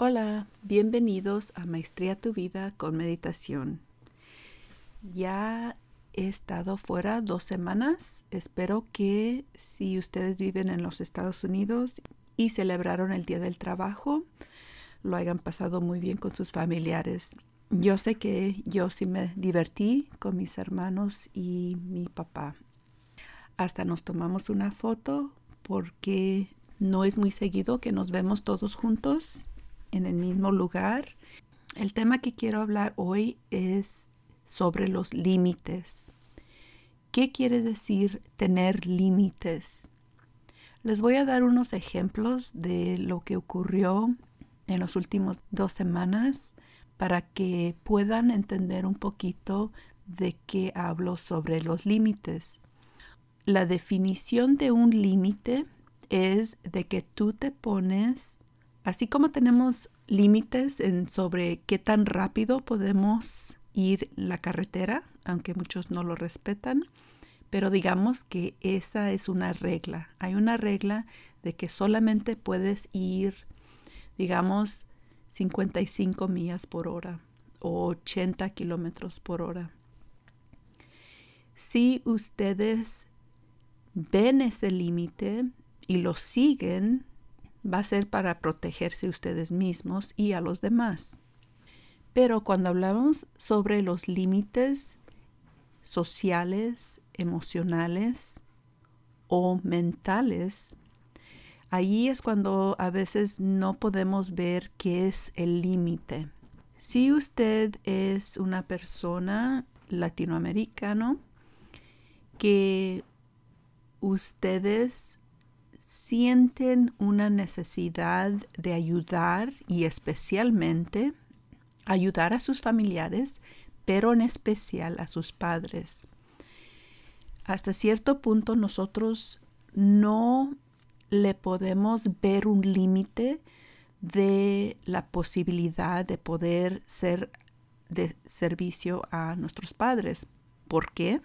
Hola, bienvenidos a Maestría Tu Vida con Meditación. Ya he estado fuera dos semanas. Espero que si ustedes viven en los Estados Unidos y celebraron el Día del Trabajo, lo hayan pasado muy bien con sus familiares. Yo sé que yo sí me divertí con mis hermanos y mi papá. Hasta nos tomamos una foto porque no es muy seguido que nos vemos todos juntos en el mismo lugar. El tema que quiero hablar hoy es sobre los límites. ¿Qué quiere decir tener límites? Les voy a dar unos ejemplos de lo que ocurrió en los últimos dos semanas para que puedan entender un poquito de qué hablo sobre los límites. La definición de un límite es de que tú te pones Así como tenemos límites en sobre qué tan rápido podemos ir la carretera, aunque muchos no lo respetan, pero digamos que esa es una regla. Hay una regla de que solamente puedes ir, digamos, 55 millas por hora o 80 kilómetros por hora. Si ustedes ven ese límite y lo siguen, va a ser para protegerse ustedes mismos y a los demás. Pero cuando hablamos sobre los límites sociales, emocionales o mentales, ahí es cuando a veces no podemos ver qué es el límite. Si usted es una persona latinoamericana que ustedes sienten una necesidad de ayudar y especialmente ayudar a sus familiares, pero en especial a sus padres. Hasta cierto punto nosotros no le podemos ver un límite de la posibilidad de poder ser de servicio a nuestros padres. ¿Por qué?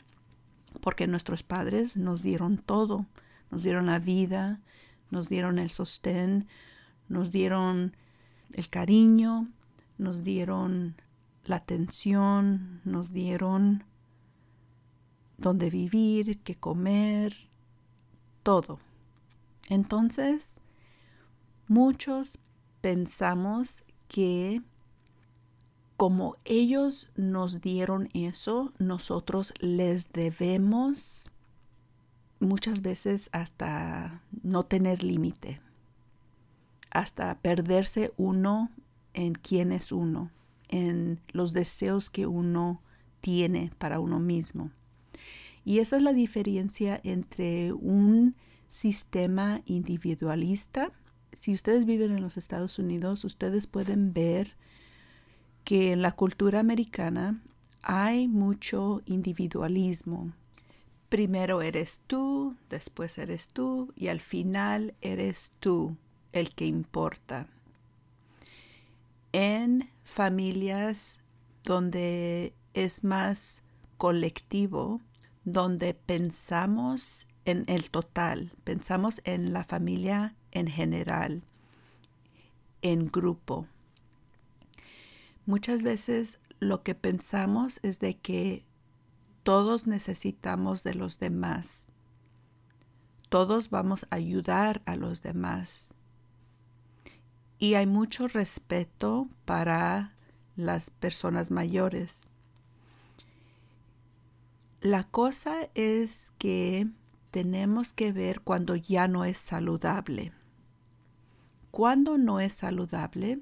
Porque nuestros padres nos dieron todo nos dieron la vida, nos dieron el sostén, nos dieron el cariño, nos dieron la atención, nos dieron dónde vivir, qué comer, todo. Entonces, muchos pensamos que como ellos nos dieron eso, nosotros les debemos muchas veces hasta no tener límite, hasta perderse uno en quién es uno, en los deseos que uno tiene para uno mismo. Y esa es la diferencia entre un sistema individualista. Si ustedes viven en los Estados Unidos, ustedes pueden ver que en la cultura americana hay mucho individualismo, primero eres tú, después eres tú y al final eres tú el que importa. En familias donde es más colectivo, donde pensamos en el total, pensamos en la familia en general, en grupo. Muchas veces lo que pensamos es de que todos necesitamos de los demás. Todos vamos a ayudar a los demás. Y hay mucho respeto para las personas mayores. La cosa es que tenemos que ver cuando ya no es saludable. Cuando no es saludable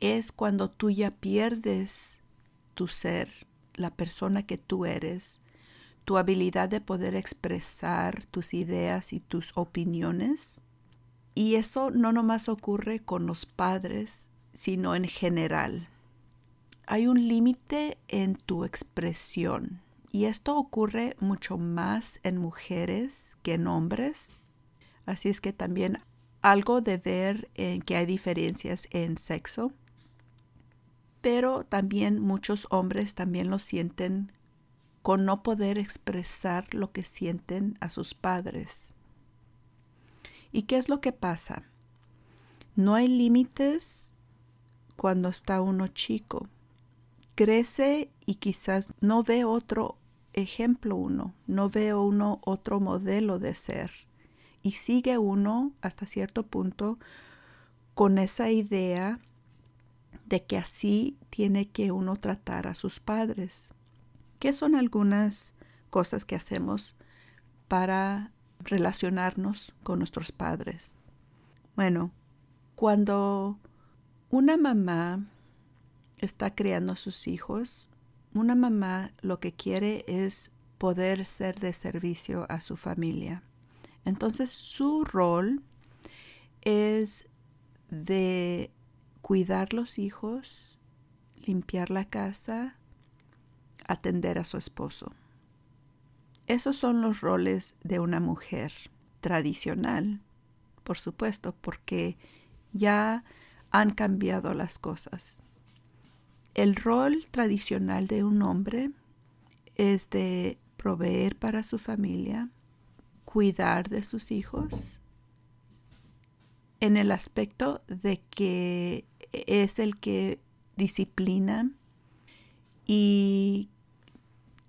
es cuando tú ya pierdes tu ser la persona que tú eres, tu habilidad de poder expresar tus ideas y tus opiniones. Y eso no nomás ocurre con los padres, sino en general. Hay un límite en tu expresión y esto ocurre mucho más en mujeres que en hombres. Así es que también algo de ver en que hay diferencias en sexo pero también muchos hombres también lo sienten con no poder expresar lo que sienten a sus padres. ¿Y qué es lo que pasa? No hay límites cuando está uno chico. Crece y quizás no ve otro ejemplo uno, no ve uno otro modelo de ser. Y sigue uno hasta cierto punto con esa idea de que así tiene que uno tratar a sus padres. ¿Qué son algunas cosas que hacemos para relacionarnos con nuestros padres? Bueno, cuando una mamá está criando a sus hijos, una mamá lo que quiere es poder ser de servicio a su familia. Entonces su rol es de cuidar los hijos, limpiar la casa, atender a su esposo. Esos son los roles de una mujer tradicional, por supuesto, porque ya han cambiado las cosas. El rol tradicional de un hombre es de proveer para su familia, cuidar de sus hijos, en el aspecto de que es el que disciplina y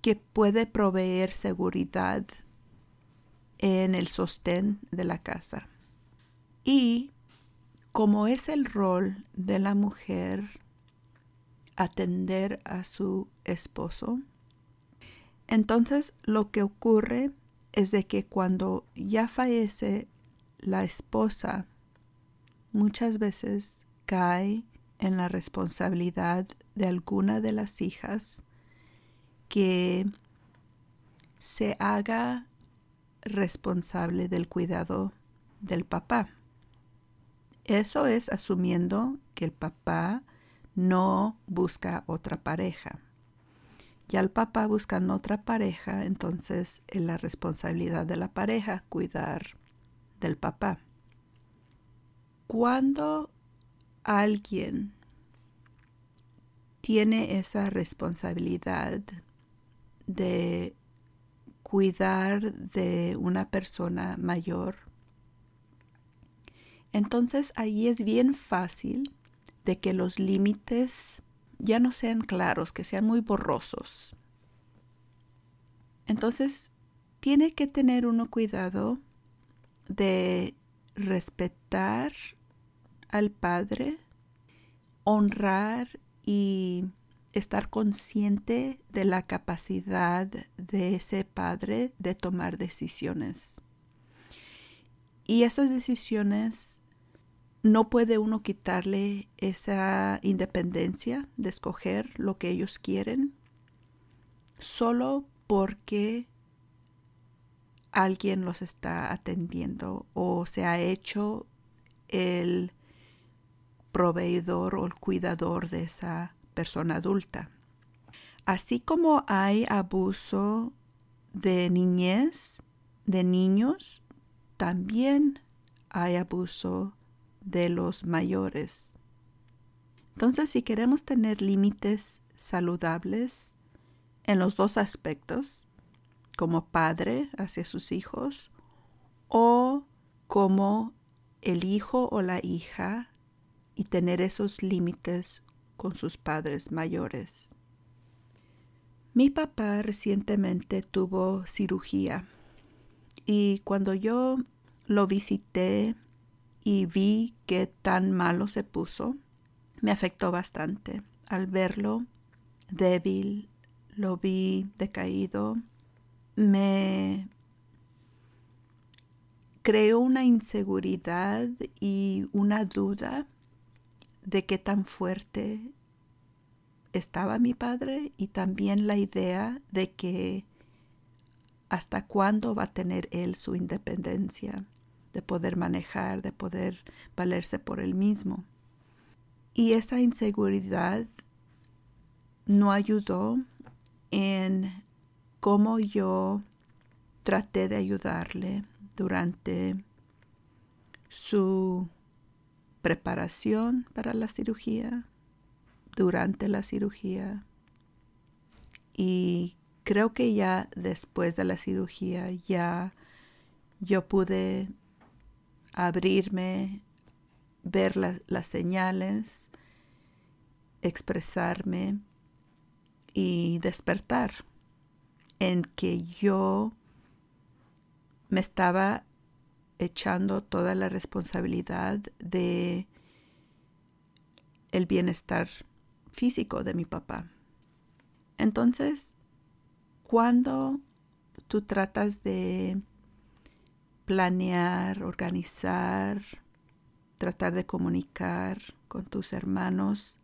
que puede proveer seguridad en el sostén de la casa. Y como es el rol de la mujer atender a su esposo, entonces lo que ocurre es de que cuando ya fallece la esposa, muchas veces cae en la responsabilidad de alguna de las hijas que se haga responsable del cuidado del papá. Eso es asumiendo que el papá no busca otra pareja. Ya el papá buscando otra pareja, entonces es la responsabilidad de la pareja cuidar del papá. Cuando alguien tiene esa responsabilidad de cuidar de una persona mayor, entonces ahí es bien fácil de que los límites ya no sean claros, que sean muy borrosos. Entonces, tiene que tener uno cuidado de respetar al Padre, honrar y estar consciente de la capacidad de ese Padre de tomar decisiones. Y esas decisiones no puede uno quitarle esa independencia de escoger lo que ellos quieren solo porque alguien los está atendiendo o se ha hecho el proveedor o el cuidador de esa persona adulta. Así como hay abuso de niñez, de niños, también hay abuso de los mayores. Entonces, si queremos tener límites saludables en los dos aspectos, como padre hacia sus hijos o como el hijo o la hija y tener esos límites con sus padres mayores. Mi papá recientemente tuvo cirugía y cuando yo lo visité y vi que tan malo se puso, me afectó bastante. Al verlo débil, lo vi decaído, me creó una inseguridad y una duda de qué tan fuerte estaba mi padre y también la idea de que hasta cuándo va a tener él su independencia de poder manejar, de poder valerse por él mismo. Y esa inseguridad no ayudó en cómo yo traté de ayudarle durante su preparación para la cirugía, durante la cirugía. Y creo que ya después de la cirugía ya yo pude abrirme, ver las señales expresarme y despertar en que yo me estaba echando toda la responsabilidad de el bienestar físico de mi papá. Entonces, cuando tú tratas de planear, organizar, tratar de comunicar con tus hermanos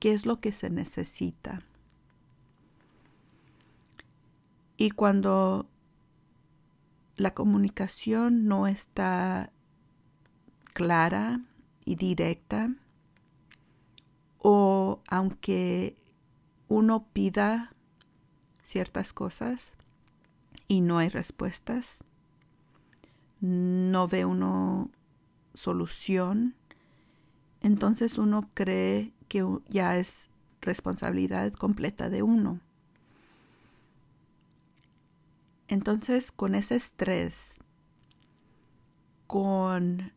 qué es lo que se necesita. Y cuando la comunicación no está clara y directa, o aunque uno pida ciertas cosas y no hay respuestas, no ve uno solución, entonces uno cree que ya es responsabilidad completa de uno. Entonces, con ese estrés, con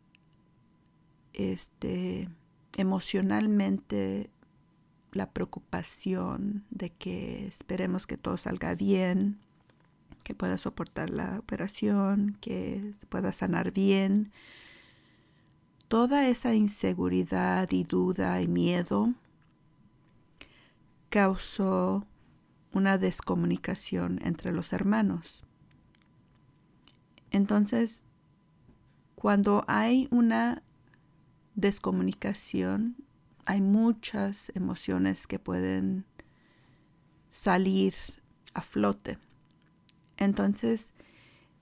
este emocionalmente la preocupación de que esperemos que todo salga bien, que pueda soportar la operación, que pueda sanar bien. Toda esa inseguridad y duda y miedo causó una descomunicación entre los hermanos. Entonces, cuando hay una descomunicación, hay muchas emociones que pueden salir a flote. Entonces,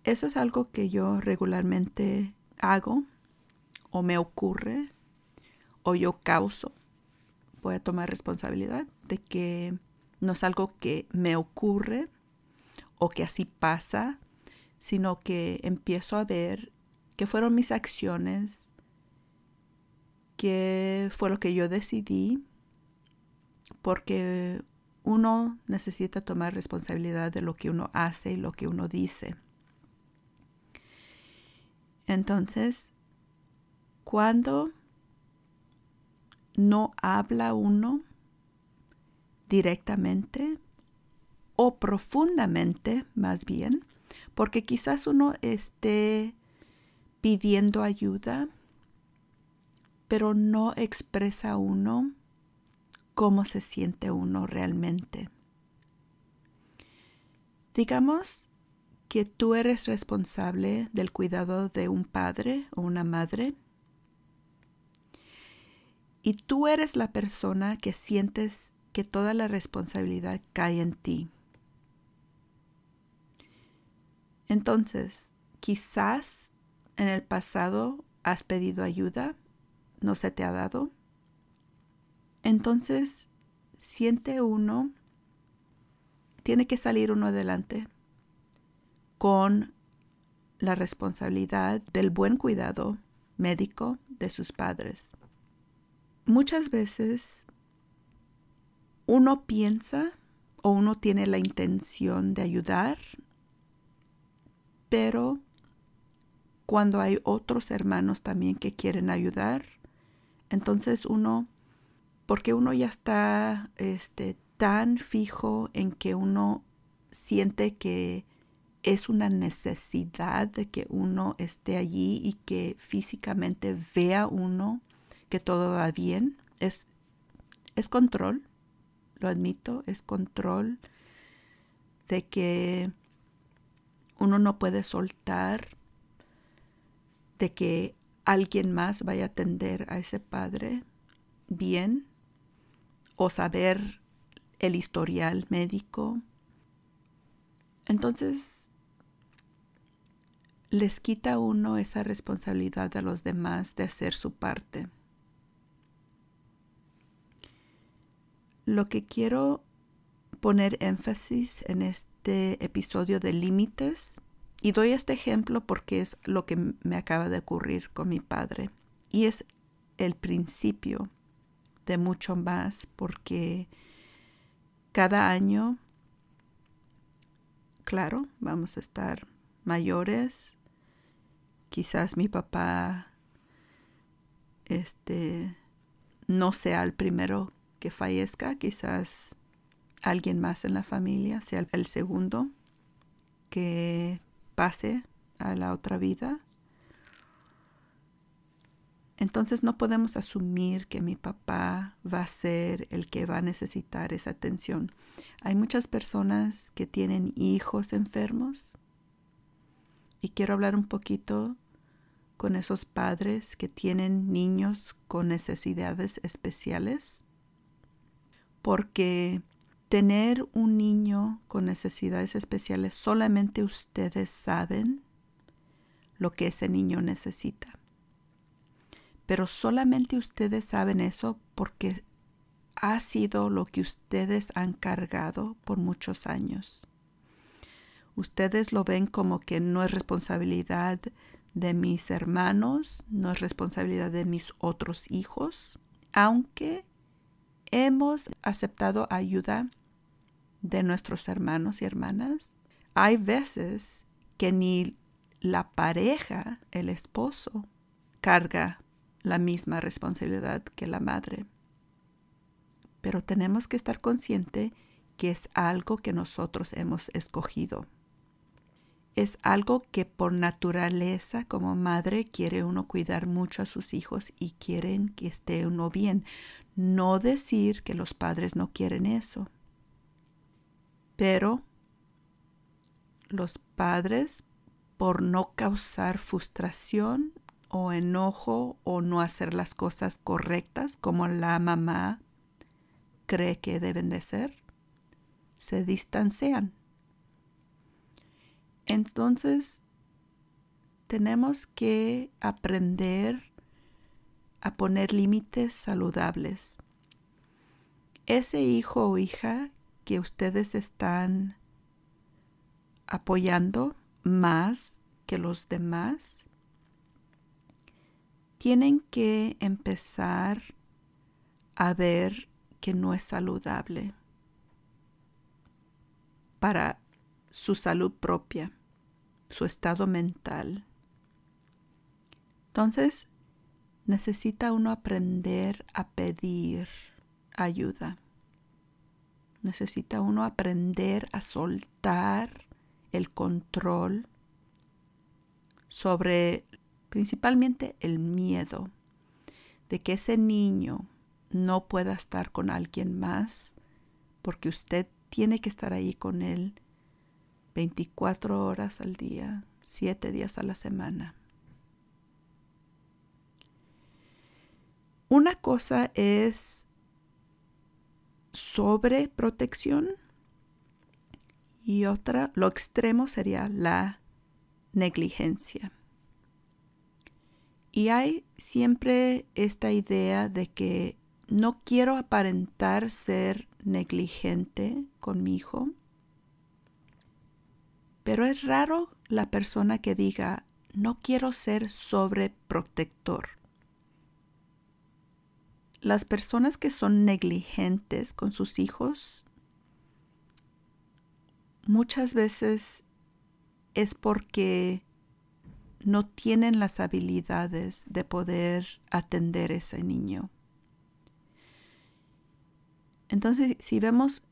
eso es algo que yo regularmente hago o me ocurre o yo causo. Voy a tomar responsabilidad de que no es algo que me ocurre o que así pasa, sino que empiezo a ver qué fueron mis acciones, qué fue lo que yo decidí, porque uno necesita tomar responsabilidad de lo que uno hace y lo que uno dice. Entonces, cuando no habla uno directamente o profundamente más bien, porque quizás uno esté pidiendo ayuda, pero no expresa uno cómo se siente uno realmente. Digamos que tú eres responsable del cuidado de un padre o una madre y tú eres la persona que sientes que toda la responsabilidad cae en ti. Entonces, quizás en el pasado has pedido ayuda, no se te ha dado. Entonces, siente uno, tiene que salir uno adelante con la responsabilidad del buen cuidado médico de sus padres. Muchas veces uno piensa o uno tiene la intención de ayudar, pero cuando hay otros hermanos también que quieren ayudar, entonces uno, porque uno ya está este, tan fijo en que uno siente que es una necesidad de que uno esté allí y que físicamente vea uno que todo va bien, es, es control lo admito, es control de que uno no puede soltar de que alguien más vaya a atender a ese padre bien o saber el historial médico. Entonces, les quita uno esa responsabilidad a los demás de hacer su parte. Lo que quiero poner énfasis en este episodio de límites, y doy este ejemplo porque es lo que me acaba de ocurrir con mi padre, y es el principio de mucho más porque cada año, claro, vamos a estar mayores, quizás mi papá este no sea el primero que fallezca, quizás alguien más en la familia sea el segundo que pase a la otra vida. Entonces no podemos asumir que mi papá va a ser el que va a necesitar esa atención. Hay muchas personas que tienen hijos enfermos y quiero hablar un poquito con esos padres que tienen niños con necesidades especiales porque tener un niño con necesidades especiales solamente ustedes saben lo que ese niño necesita pero solamente ustedes saben eso porque ha sido lo que ustedes han cargado por muchos años. Ustedes lo ven como que no es responsabilidad de mis hermanos, no es responsabilidad de mis otros hijos, aunque hemos aceptado ayuda de nuestros hermanos y hermanas. Hay veces que ni la pareja, el esposo, carga la misma responsabilidad que la madre. Pero tenemos que estar consciente que es algo que nosotros hemos escogido. Es algo que por naturaleza como madre quiere uno cuidar mucho a sus hijos y quieren que esté uno bien. No decir que los padres no quieren eso. Pero los padres, por no causar frustración o enojo o no hacer las cosas correctas como la mamá cree que deben de ser, se distancian. Entonces, tenemos que aprender a poner límites saludables. Ese hijo o hija que ustedes están apoyando más que los demás, tienen que empezar a ver que no es saludable para su salud propia, su estado mental. Entonces, necesita uno aprender a pedir ayuda. Necesita uno aprender a soltar el control sobre principalmente el miedo de que ese niño no pueda estar con alguien más porque usted tiene que estar ahí con él 24 horas al día, 7 días a la semana. Una cosa es sobreprotección y otra, lo extremo sería la negligencia. Y hay siempre esta idea de que no quiero aparentar ser negligente con mi hijo, pero es raro la persona que diga, no quiero ser sobreprotector. Las personas que son negligentes con sus hijos muchas veces es porque no tienen las habilidades de poder atender a ese niño. Entonces, si vemos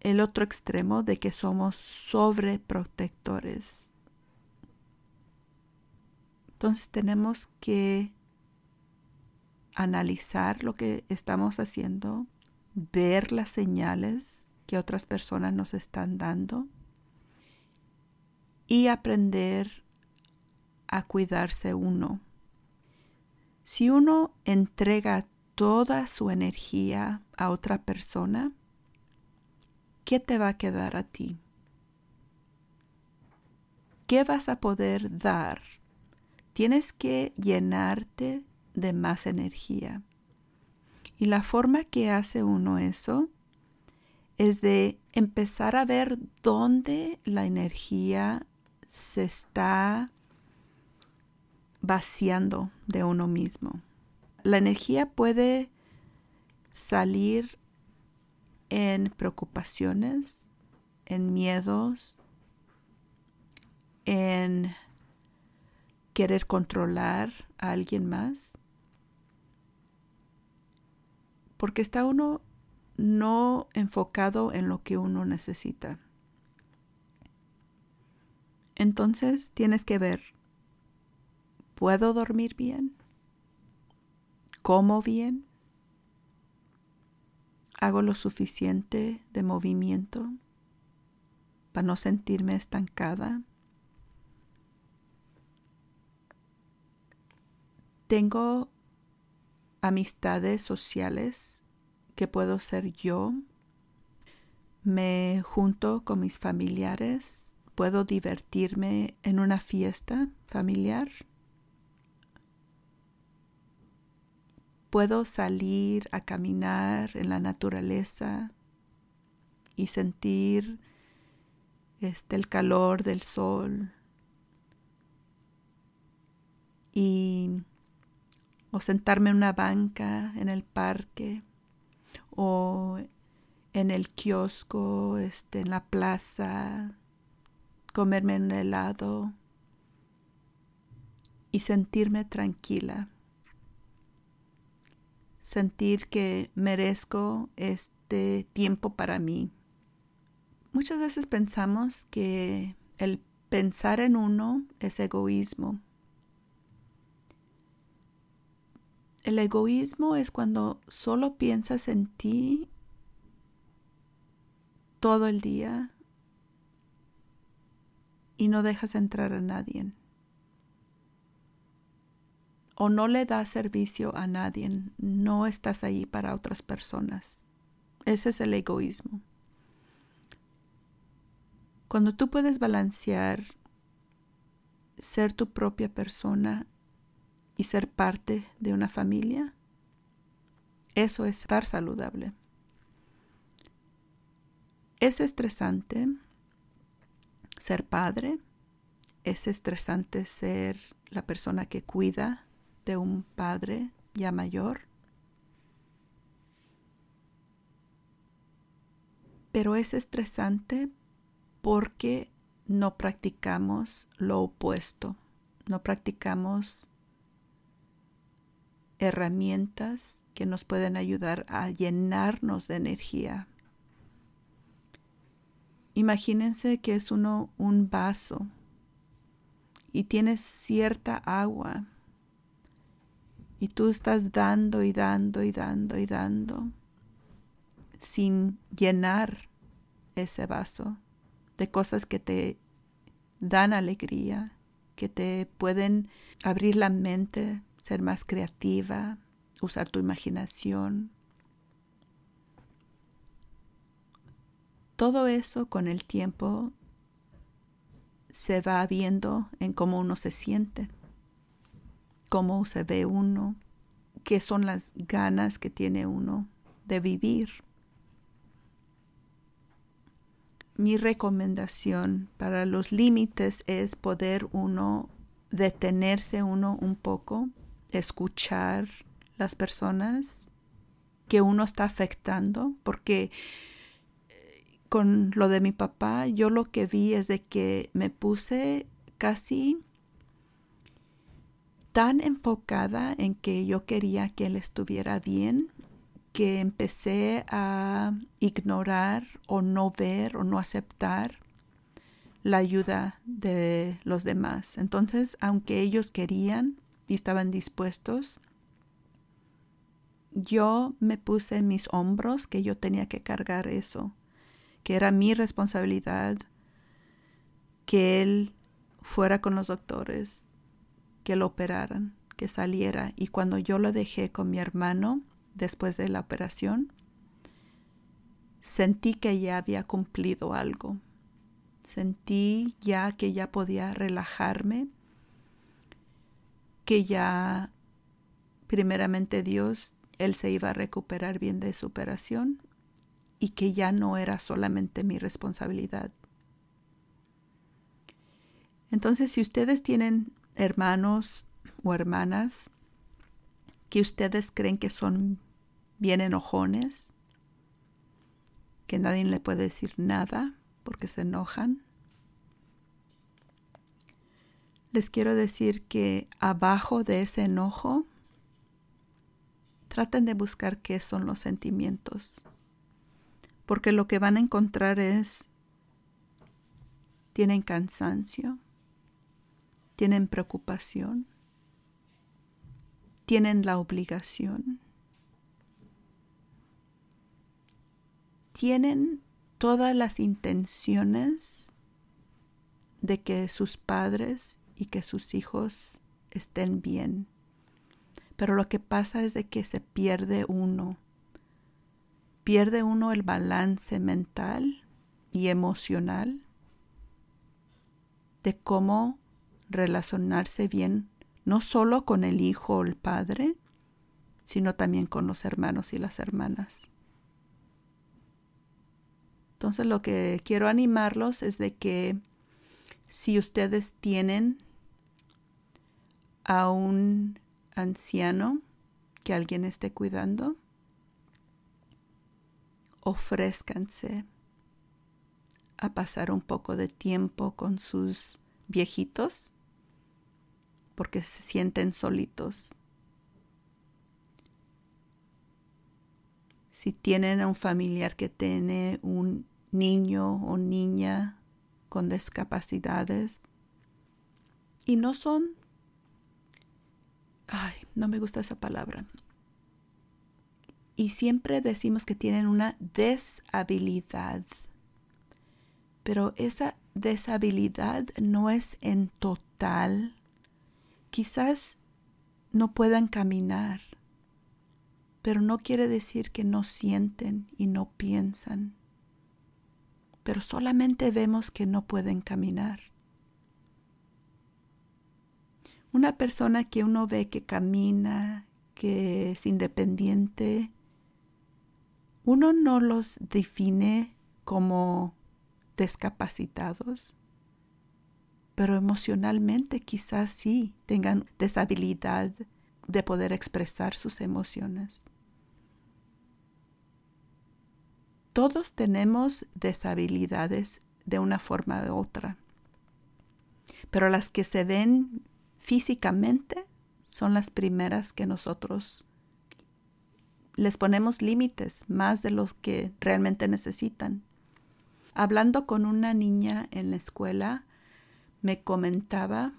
el otro extremo de que somos sobreprotectores, entonces tenemos que analizar lo que estamos haciendo, ver las señales que otras personas nos están dando y aprender a cuidarse uno. Si uno entrega toda su energía a otra persona, ¿qué te va a quedar a ti? ¿Qué vas a poder dar? Tienes que llenarte de más energía. Y la forma que hace uno eso es de empezar a ver dónde la energía se está vaciando de uno mismo. La energía puede salir en preocupaciones, en miedos, en querer controlar a alguien más. Porque está uno no enfocado en lo que uno necesita. Entonces tienes que ver, ¿puedo dormir bien? ¿Como bien? ¿Hago lo suficiente de movimiento para no sentirme estancada? Tengo amistades sociales que puedo ser yo. Me junto con mis familiares. Puedo divertirme en una fiesta familiar. Puedo salir a caminar en la naturaleza y sentir este, el calor del sol y o sentarme en una banca en el parque o en el kiosco, este, en la plaza, comerme un helado y sentirme tranquila. Sentir que merezco este tiempo para mí. Muchas veces pensamos que el pensar en uno es egoísmo El egoísmo es cuando solo piensas en ti todo el día y no dejas entrar a nadie. O no le das servicio a nadie, no estás ahí para otras personas. Ese es el egoísmo. Cuando tú puedes balancear ser tu propia persona y ser parte de una familia, eso es estar saludable. Es estresante ser padre, es estresante ser la persona que cuida de un padre ya mayor, pero es estresante porque no practicamos lo opuesto, no practicamos herramientas que nos pueden ayudar a llenarnos de energía. Imagínense que es uno un vaso y tienes cierta agua y tú estás dando y dando y dando y dando sin llenar ese vaso de cosas que te dan alegría, que te pueden abrir la mente, ser más creativa, usar tu imaginación. Todo eso con el tiempo se va viendo en cómo uno se siente, cómo se ve uno, qué son las ganas que tiene uno de vivir. Mi recomendación para los límites es poder uno detenerse uno un poco escuchar las personas que uno está afectando, porque eh, con lo de mi papá, yo lo que vi es de que me puse casi tan enfocada en que yo quería que él estuviera bien, que empecé a ignorar o no ver o no aceptar la ayuda de los demás. Entonces, aunque ellos querían, y estaban dispuestos, yo me puse en mis hombros que yo tenía que cargar eso, que era mi responsabilidad, que él fuera con los doctores, que lo operaran, que saliera. Y cuando yo lo dejé con mi hermano después de la operación, sentí que ya había cumplido algo. Sentí ya que ya podía relajarme que ya primeramente Dios, Él se iba a recuperar bien de su operación y que ya no era solamente mi responsabilidad. Entonces, si ustedes tienen hermanos o hermanas que ustedes creen que son bien enojones, que nadie le puede decir nada porque se enojan, les quiero decir que abajo de ese enojo traten de buscar qué son los sentimientos. Porque lo que van a encontrar es, tienen cansancio, tienen preocupación, tienen la obligación, tienen todas las intenciones de que sus padres y que sus hijos estén bien. Pero lo que pasa es de que se pierde uno. Pierde uno el balance mental y emocional de cómo relacionarse bien, no solo con el hijo o el padre, sino también con los hermanos y las hermanas. Entonces lo que quiero animarlos es de que si ustedes tienen a un anciano que alguien esté cuidando, ofrézcanse a pasar un poco de tiempo con sus viejitos porque se sienten solitos. Si tienen a un familiar que tiene un niño o niña con discapacidades y no son, ay, no me gusta esa palabra. Y siempre decimos que tienen una deshabilidad, pero esa deshabilidad no es en total. Quizás no puedan caminar, pero no quiere decir que no sienten y no piensan pero solamente vemos que no pueden caminar. Una persona que uno ve que camina, que es independiente, uno no los define como discapacitados, pero emocionalmente quizás sí tengan deshabilidad de poder expresar sus emociones. Todos tenemos deshabilidades de una forma u otra, pero las que se ven físicamente son las primeras que nosotros les ponemos límites más de los que realmente necesitan. Hablando con una niña en la escuela, me comentaba,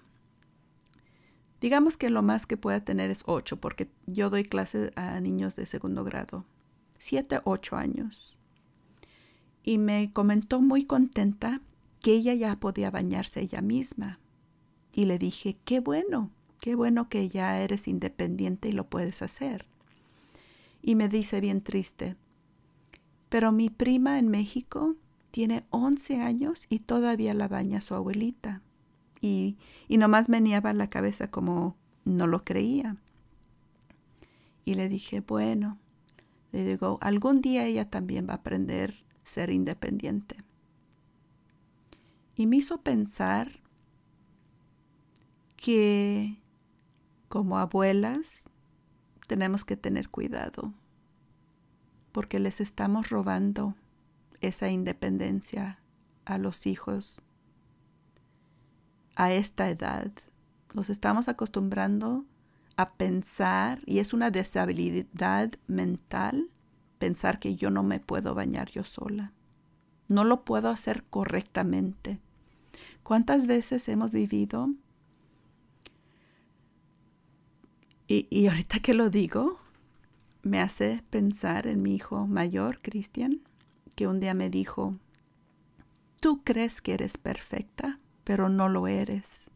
digamos que lo más que pueda tener es ocho, porque yo doy clases a niños de segundo grado, siete, ocho años y me comentó muy contenta que ella ya podía bañarse ella misma. Y le dije, qué bueno, qué bueno que ya eres independiente y lo puedes hacer. Y me dice bien triste, pero mi prima en México tiene 11 años y todavía la baña su abuelita. Y, y nomás me niaba la cabeza como no lo creía. Y le dije, bueno, le digo, algún día ella también va a aprender ser independiente. Y me hizo pensar que como abuelas tenemos que tener cuidado porque les estamos robando esa independencia a los hijos a esta edad. Los estamos acostumbrando a pensar y es una deshabilidad mental pensar que yo no me puedo bañar yo sola. No lo puedo hacer correctamente. ¿Cuántas veces hemos vivido? Y, y ahorita que lo digo, me hace pensar en mi hijo mayor, Cristian, que un día me dijo, tú crees que eres perfecta, pero no lo eres.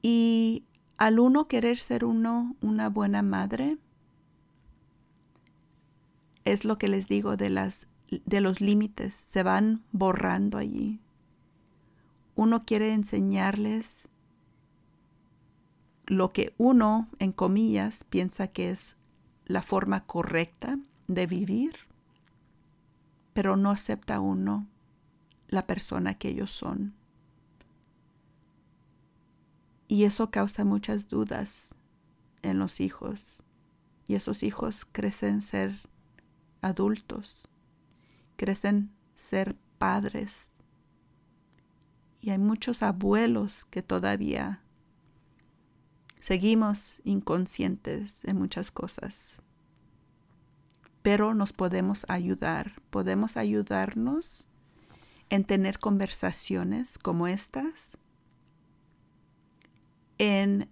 Y al uno querer ser uno una buena madre, es lo que les digo de, las, de los límites, se van borrando allí. Uno quiere enseñarles lo que uno, en comillas, piensa que es la forma correcta de vivir, pero no acepta uno la persona que ellos son. Y eso causa muchas dudas en los hijos. Y esos hijos crecen ser adultos, crecen ser padres. Y hay muchos abuelos que todavía Seguimos inconscientes en muchas cosas, pero nos podemos ayudar, podemos ayudarnos en tener conversaciones como estas, en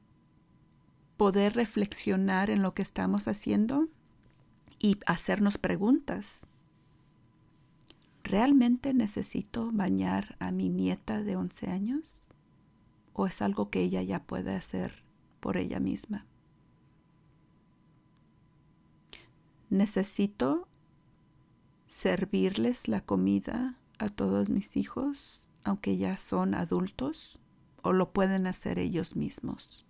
poder reflexionar en lo que estamos haciendo y hacernos preguntas. ¿Realmente necesito bañar a mi nieta de 11 años? ¿O es algo que ella ya puede hacer por ella misma? ¿Necesito servirles la comida a todos mis hijos, aunque ya son adultos? ¿O lo pueden hacer ellos mismos?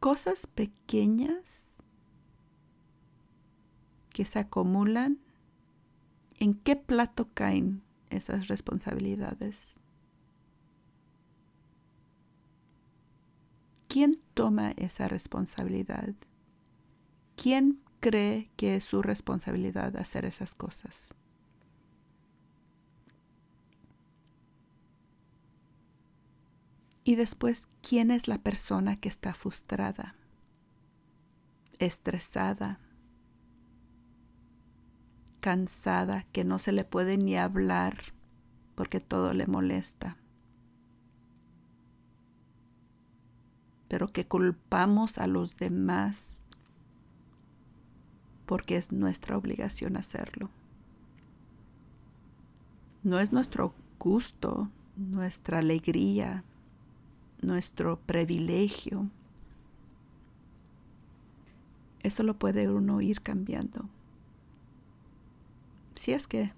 Cosas pequeñas que se acumulan, ¿en qué plato caen esas responsabilidades? ¿Quién toma esa responsabilidad? ¿Quién cree que es su responsabilidad hacer esas cosas? Y después, ¿quién es la persona que está frustrada, estresada, cansada, que no se le puede ni hablar porque todo le molesta. Pero que culpamos a los demás porque es nuestra obligación hacerlo. No es nuestro gusto, nuestra alegría, nuestro privilegio. Eso lo puede uno ir cambiando si es que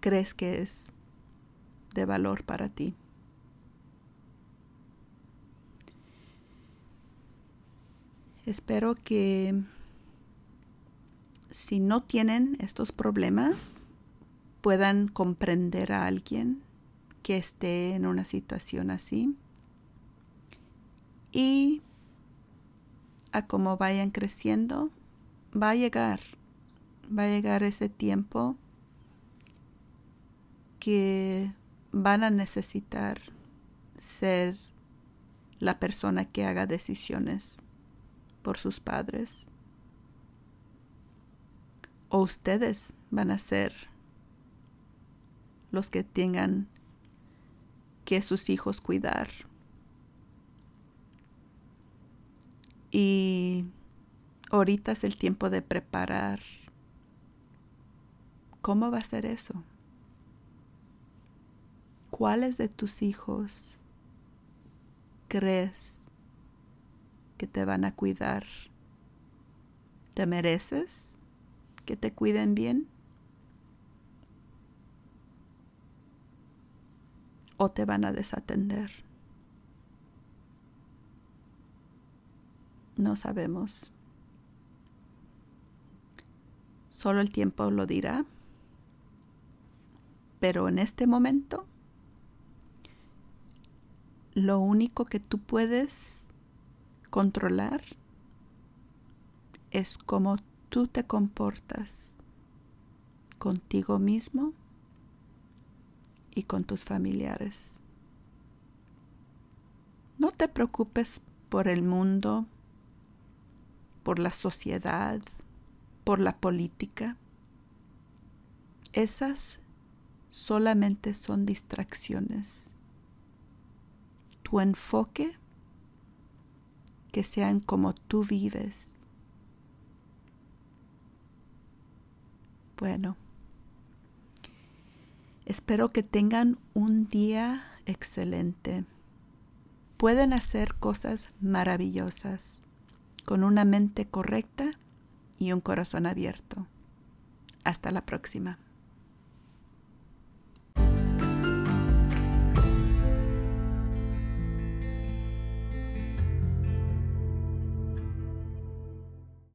crees que es de valor para ti. Espero que si no tienen estos problemas, puedan comprender a alguien que esté en una situación así. Y a cómo vayan creciendo, va a llegar va a llegar ese tiempo que van a necesitar ser la persona que haga decisiones por sus padres. O ustedes van a ser los que tengan que sus hijos cuidar. Y ahorita es el tiempo de preparar ¿Cómo va a ser eso? ¿Cuáles de tus hijos crees que te van a cuidar? ¿Te mereces que te cuiden bien? ¿O te van a desatender? No sabemos. Solo el tiempo lo dirá. Pero en este momento, lo único que tú puedes controlar es cómo tú te comportas contigo mismo y con tus familiares. No te preocupes por el mundo, por la sociedad, por la política. Esas solamente son distracciones. Tu enfoque, que sean como tú vives. Bueno, espero que tengan un día excelente. Pueden hacer cosas maravillosas con una mente correcta y un corazón abierto. Hasta la próxima.